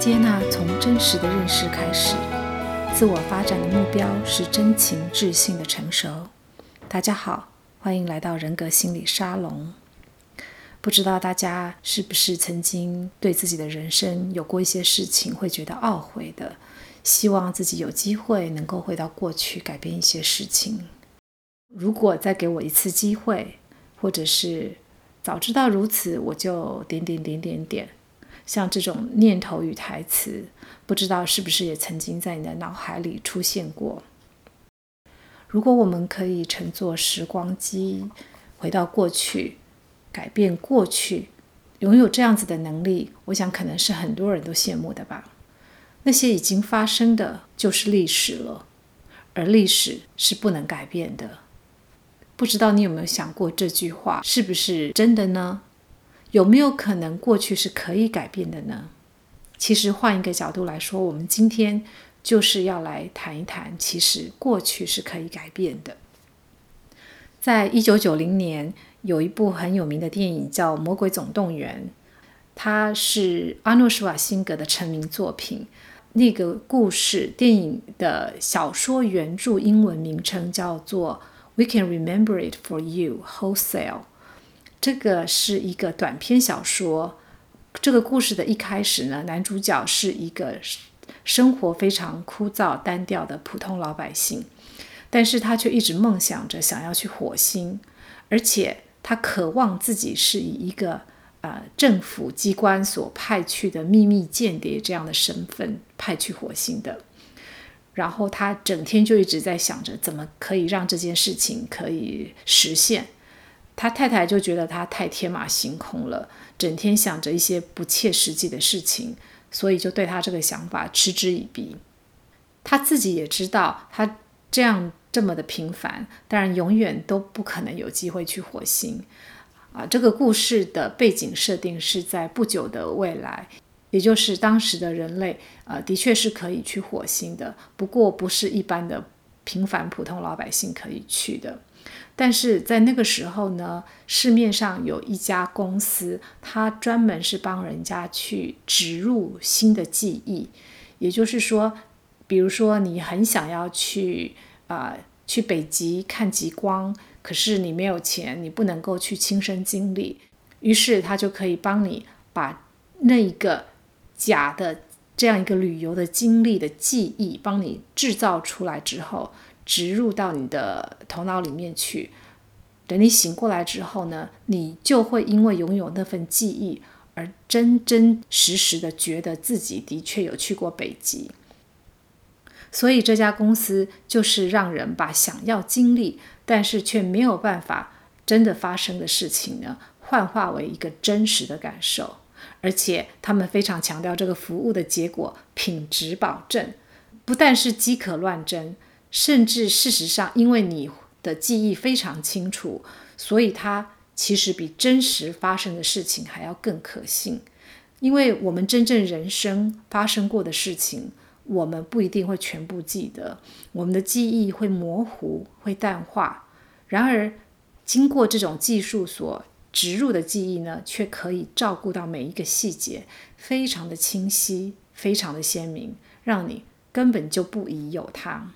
接纳从真实的认识开始，自我发展的目标是真情智性的成熟。大家好，欢迎来到人格心理沙龙。不知道大家是不是曾经对自己的人生有过一些事情会觉得懊悔的，希望自己有机会能够回到过去改变一些事情。如果再给我一次机会，或者是早知道如此，我就点点点点点。像这种念头与台词，不知道是不是也曾经在你的脑海里出现过？如果我们可以乘坐时光机回到过去，改变过去，拥有这样子的能力，我想可能是很多人都羡慕的吧。那些已经发生的就是历史了，而历史是不能改变的。不知道你有没有想过这句话是不是真的呢？有没有可能过去是可以改变的呢？其实换一个角度来说，我们今天就是要来谈一谈，其实过去是可以改变的。在一九九零年，有一部很有名的电影叫《魔鬼总动员》，它是阿诺·施瓦辛格的成名作品。那个故事电影的小说原著英文名称叫做《We Can Remember It for You Wholesale》。这个是一个短篇小说。这个故事的一开始呢，男主角是一个生活非常枯燥单调的普通老百姓，但是他却一直梦想着想要去火星，而且他渴望自己是以一个呃政府机关所派去的秘密间谍这样的身份派去火星的。然后他整天就一直在想着怎么可以让这件事情可以实现。他太太就觉得他太天马行空了，整天想着一些不切实际的事情，所以就对他这个想法嗤之以鼻。他自己也知道，他这样这么的平凡，当然永远都不可能有机会去火星。啊，这个故事的背景设定是在不久的未来，也就是当时的人类，呃，的确是可以去火星的，不过不是一般的平凡普通老百姓可以去的。但是在那个时候呢，市面上有一家公司，它专门是帮人家去植入新的记忆。也就是说，比如说你很想要去啊、去北极看极光，可是你没有钱，你不能够去亲身经历，于是他就可以帮你把那一个假的这样一个旅游的经历的记忆，帮你制造出来之后。植入到你的头脑里面去，等你醒过来之后呢，你就会因为拥有那份记忆而真真实实的觉得自己的确有去过北极。所以这家公司就是让人把想要经历，但是却没有办法真的发生的事情呢，幻化为一个真实的感受。而且他们非常强调这个服务的结果品质保证，不但是饥渴乱真。甚至事实上，因为你的记忆非常清楚，所以它其实比真实发生的事情还要更可信。因为我们真正人生发生过的事情，我们不一定会全部记得，我们的记忆会模糊、会淡化。然而，经过这种技术所植入的记忆呢，却可以照顾到每一个细节，非常的清晰，非常的鲜明，让你根本就不疑有他。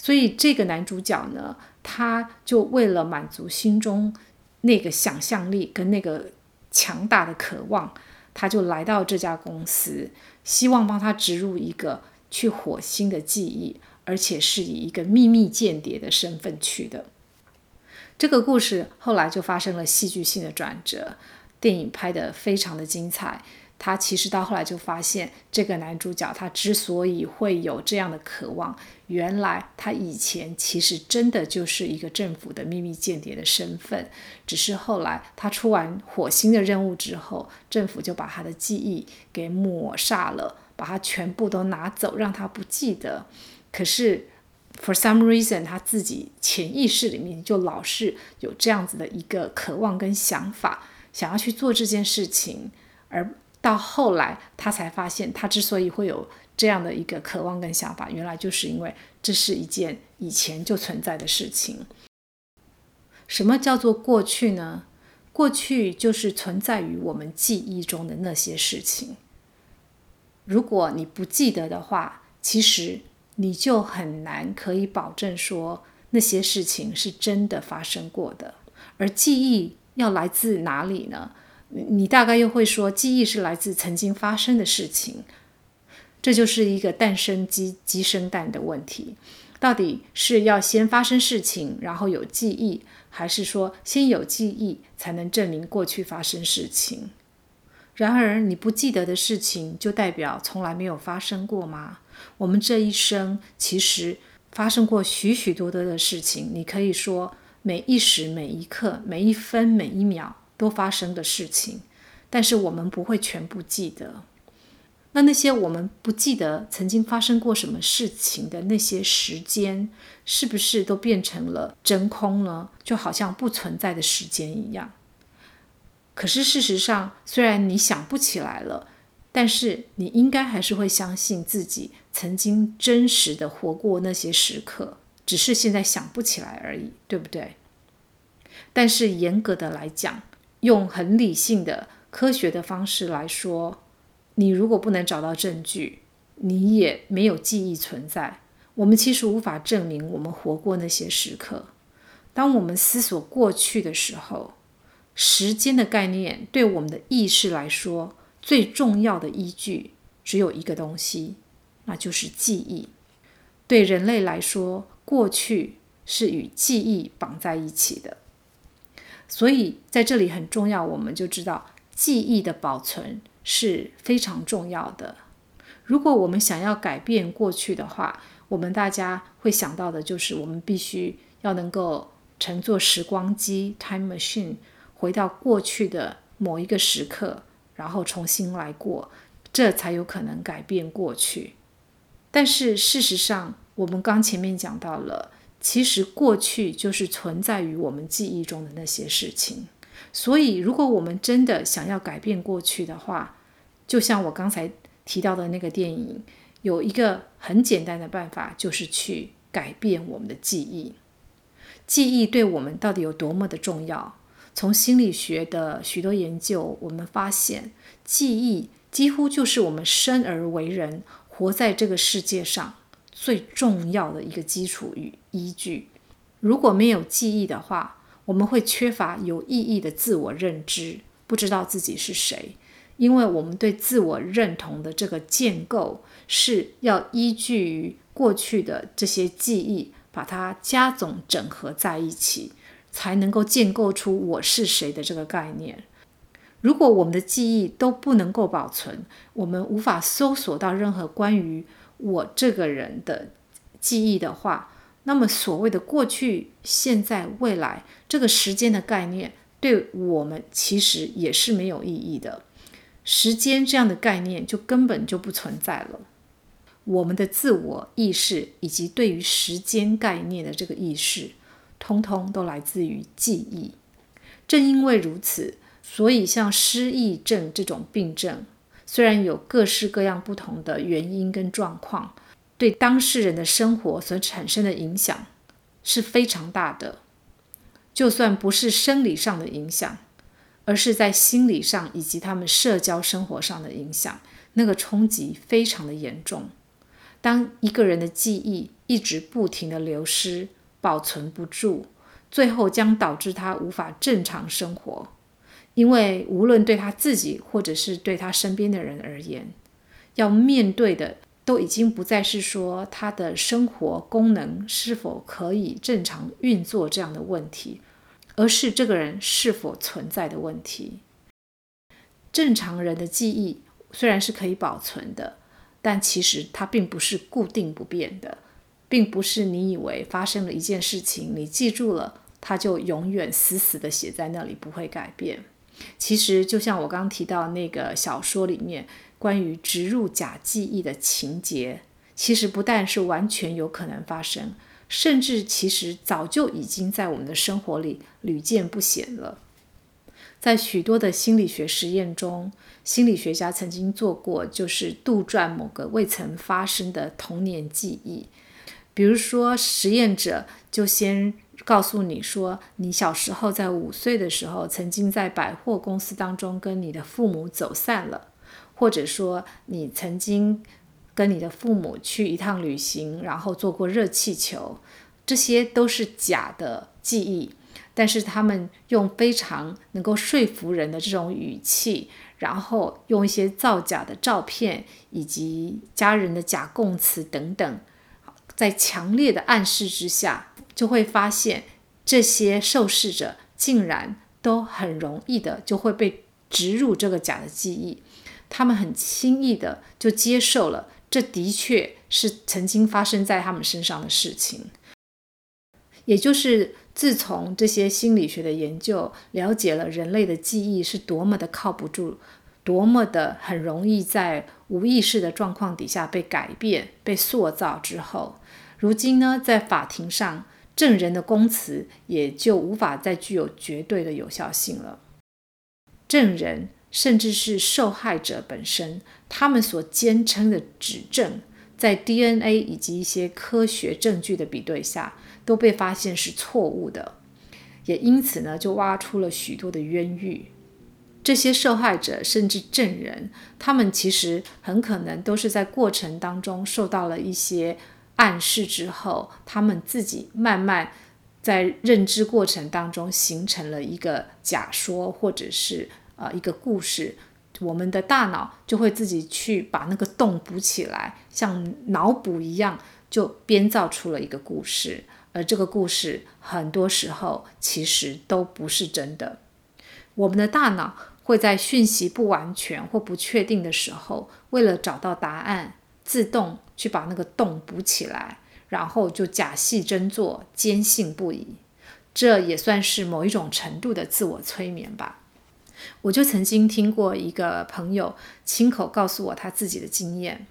所以这个男主角呢，他就为了满足心中那个想象力跟那个强大的渴望，他就来到这家公司，希望帮他植入一个去火星的记忆，而且是以一个秘密间谍的身份去的。这个故事后来就发生了戏剧性的转折，电影拍得非常的精彩。他其实到后来就发现，这个男主角他之所以会有这样的渴望，原来他以前其实真的就是一个政府的秘密间谍的身份，只是后来他出完火星的任务之后，政府就把他的记忆给抹煞了，把他全部都拿走，让他不记得。可是 for some reason，他自己潜意识里面就老是有这样子的一个渴望跟想法，想要去做这件事情，而。到后来，他才发现，他之所以会有这样的一个渴望跟想法，原来就是因为这是一件以前就存在的事情。什么叫做过去呢？过去就是存在于我们记忆中的那些事情。如果你不记得的话，其实你就很难可以保证说那些事情是真的发生过的。而记忆要来自哪里呢？你大概又会说，记忆是来自曾经发生的事情。这就是一个蛋生鸡，鸡生蛋的问题。到底是要先发生事情，然后有记忆，还是说先有记忆才能证明过去发生事情？然而，你不记得的事情，就代表从来没有发生过吗？我们这一生其实发生过许许多多的事情。你可以说，每一时、每一刻、每一分、每一秒都发生的事情，但是我们不会全部记得。那那些我们不记得曾经发生过什么事情的那些时间，是不是都变成了真空呢？就好像不存在的时间一样。可是事实上，虽然你想不起来了，但是你应该还是会相信自己曾经真实的活过那些时刻，只是现在想不起来而已，对不对？但是严格的来讲，用很理性的科学的方式来说，你如果不能找到证据，你也没有记忆存在，我们其实无法证明我们活过那些时刻。当我们思索过去的时候，时间的概念对我们的意识来说，最重要的依据只有一个东西，那就是记忆。对人类来说，过去是与记忆绑在一起的。所以在这里很重要，我们就知道记忆的保存是非常重要的。如果我们想要改变过去的话，我们大家会想到的就是，我们必须要能够乘坐时光机 （time machine）。回到过去的某一个时刻，然后重新来过，这才有可能改变过去。但是事实上，我们刚前面讲到了，其实过去就是存在于我们记忆中的那些事情。所以，如果我们真的想要改变过去的话，就像我刚才提到的那个电影，有一个很简单的办法，就是去改变我们的记忆。记忆对我们到底有多么的重要？从心理学的许多研究，我们发现，记忆几乎就是我们生而为人、活在这个世界上最重要的一个基础与依据。如果没有记忆的话，我们会缺乏有意义的自我认知，不知道自己是谁，因为我们对自我认同的这个建构是要依据于过去的这些记忆，把它加总整合在一起。才能够建构出我是谁的这个概念。如果我们的记忆都不能够保存，我们无法搜索到任何关于我这个人的记忆的话，那么所谓的过去、现在、未来这个时间的概念，对我们其实也是没有意义的。时间这样的概念就根本就不存在了。我们的自我意识以及对于时间概念的这个意识。通通都来自于记忆。正因为如此，所以像失忆症这种病症，虽然有各式各样不同的原因跟状况，对当事人的生活所产生的影响是非常大的。就算不是生理上的影响，而是在心理上以及他们社交生活上的影响，那个冲击非常的严重。当一个人的记忆一直不停的流失，保存不住，最后将导致他无法正常生活。因为无论对他自己，或者是对他身边的人而言，要面对的都已经不再是说他的生活功能是否可以正常运作这样的问题，而是这个人是否存在的问题。正常人的记忆虽然是可以保存的，但其实它并不是固定不变的。并不是你以为发生了一件事情，你记住了，它就永远死死地写在那里，不会改变。其实，就像我刚刚提到那个小说里面关于植入假记忆的情节，其实不但是完全有可能发生，甚至其实早就已经在我们的生活里屡见不鲜了。在许多的心理学实验中，心理学家曾经做过，就是杜撰某个未曾发生的童年记忆。比如说，实验者就先告诉你说，你小时候在五岁的时候，曾经在百货公司当中跟你的父母走散了，或者说你曾经跟你的父母去一趟旅行，然后坐过热气球，这些都是假的记忆。但是他们用非常能够说服人的这种语气，然后用一些造假的照片以及家人的假供词等等，在强烈的暗示之下，就会发现这些受试者竟然都很容易的就会被植入这个假的记忆，他们很轻易的就接受了，这的确是曾经发生在他们身上的事情，也就是。自从这些心理学的研究了解了人类的记忆是多么的靠不住，多么的很容易在无意识的状况底下被改变、被塑造之后，如今呢，在法庭上，证人的供词也就无法再具有绝对的有效性了。证人甚至是受害者本身，他们所坚称的指证，在 DNA 以及一些科学证据的比对下，都被发现是错误的，也因此呢，就挖出了许多的冤狱。这些受害者甚至证人，他们其实很可能都是在过程当中受到了一些暗示之后，他们自己慢慢在认知过程当中形成了一个假说，或者是呃一个故事。我们的大脑就会自己去把那个洞补起来，像脑补一样，就编造出了一个故事。而这个故事很多时候其实都不是真的。我们的大脑会在讯息不完全或不确定的时候，为了找到答案，自动去把那个洞补起来，然后就假戏真做，坚信不疑。这也算是某一种程度的自我催眠吧。我就曾经听过一个朋友亲口告诉我他自己的经验。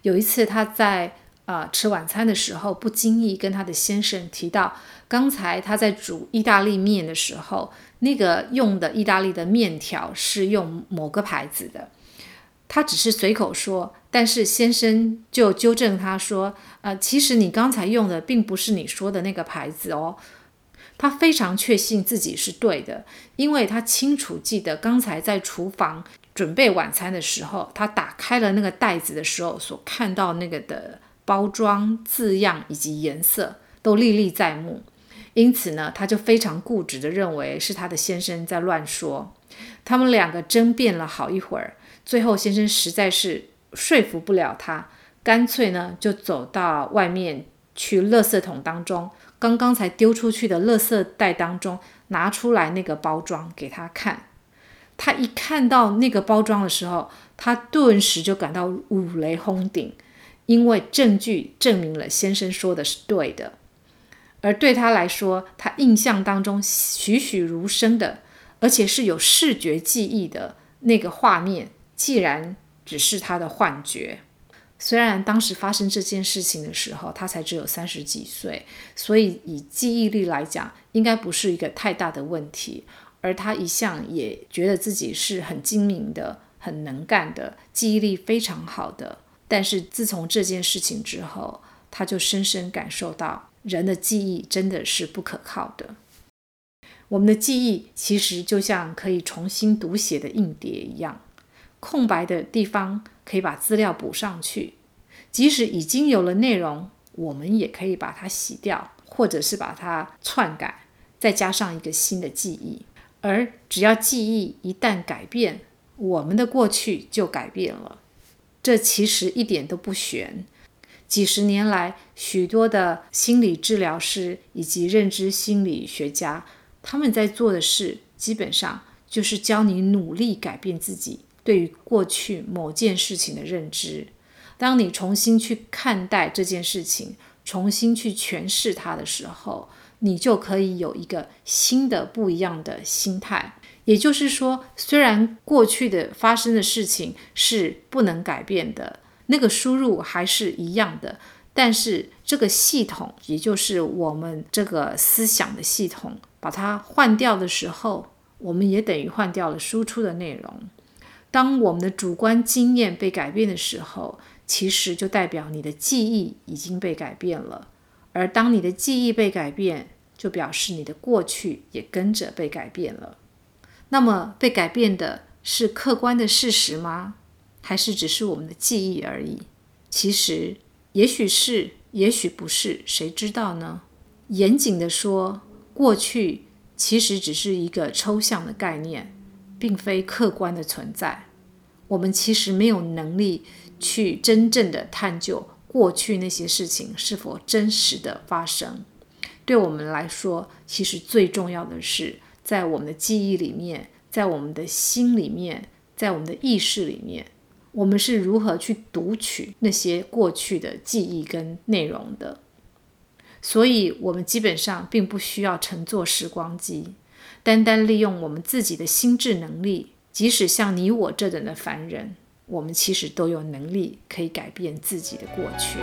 有一次他在。呃，吃晚餐的时候，不经意跟他的先生提到，刚才他在煮意大利面的时候，那个用的意大利的面条是用某个牌子的。他只是随口说，但是先生就纠正他说：“呃，其实你刚才用的并不是你说的那个牌子哦。”他非常确信自己是对的，因为他清楚记得刚才在厨房准备晚餐的时候，他打开了那个袋子的时候所看到那个的。包装字样以及颜色都历历在目，因此呢，他就非常固执地认为是他的先生在乱说。他们两个争辩了好一会儿，最后先生实在是说服不了他，干脆呢就走到外面去，垃圾桶当中，刚刚才丢出去的垃圾袋当中拿出来那个包装给他看。他一看到那个包装的时候，他顿时就感到五雷轰顶。因为证据证明了先生说的是对的，而对他来说，他印象当中栩栩如生的，而且是有视觉记忆的那个画面，既然只是他的幻觉。虽然当时发生这件事情的时候，他才只有三十几岁，所以以记忆力来讲，应该不是一个太大的问题。而他一向也觉得自己是很精明的、很能干的，记忆力非常好的。但是自从这件事情之后，他就深深感受到人的记忆真的是不可靠的。我们的记忆其实就像可以重新读写的硬碟一样，空白的地方可以把资料补上去，即使已经有了内容，我们也可以把它洗掉，或者是把它篡改，再加上一个新的记忆。而只要记忆一旦改变，我们的过去就改变了。这其实一点都不玄。几十年来，许多的心理治疗师以及认知心理学家，他们在做的事，基本上就是教你努力改变自己对于过去某件事情的认知。当你重新去看待这件事情，重新去诠释它的时候，你就可以有一个新的、不一样的心态。也就是说，虽然过去的发生的事情是不能改变的，那个输入还是一样的，但是这个系统，也就是我们这个思想的系统，把它换掉的时候，我们也等于换掉了输出的内容。当我们的主观经验被改变的时候，其实就代表你的记忆已经被改变了。而当你的记忆被改变，就表示你的过去也跟着被改变了。那么被改变的是客观的事实吗？还是只是我们的记忆而已？其实，也许是，也许不是，谁知道呢？严谨地说，过去其实只是一个抽象的概念，并非客观的存在。我们其实没有能力去真正的探究过去那些事情是否真实的发生。对我们来说，其实最重要的是，在我们的记忆里面，在我们的心里面，在我们的意识里面。我们是如何去读取那些过去的记忆跟内容的？所以，我们基本上并不需要乘坐时光机，单单利用我们自己的心智能力，即使像你我这等的凡人，我们其实都有能力可以改变自己的过去。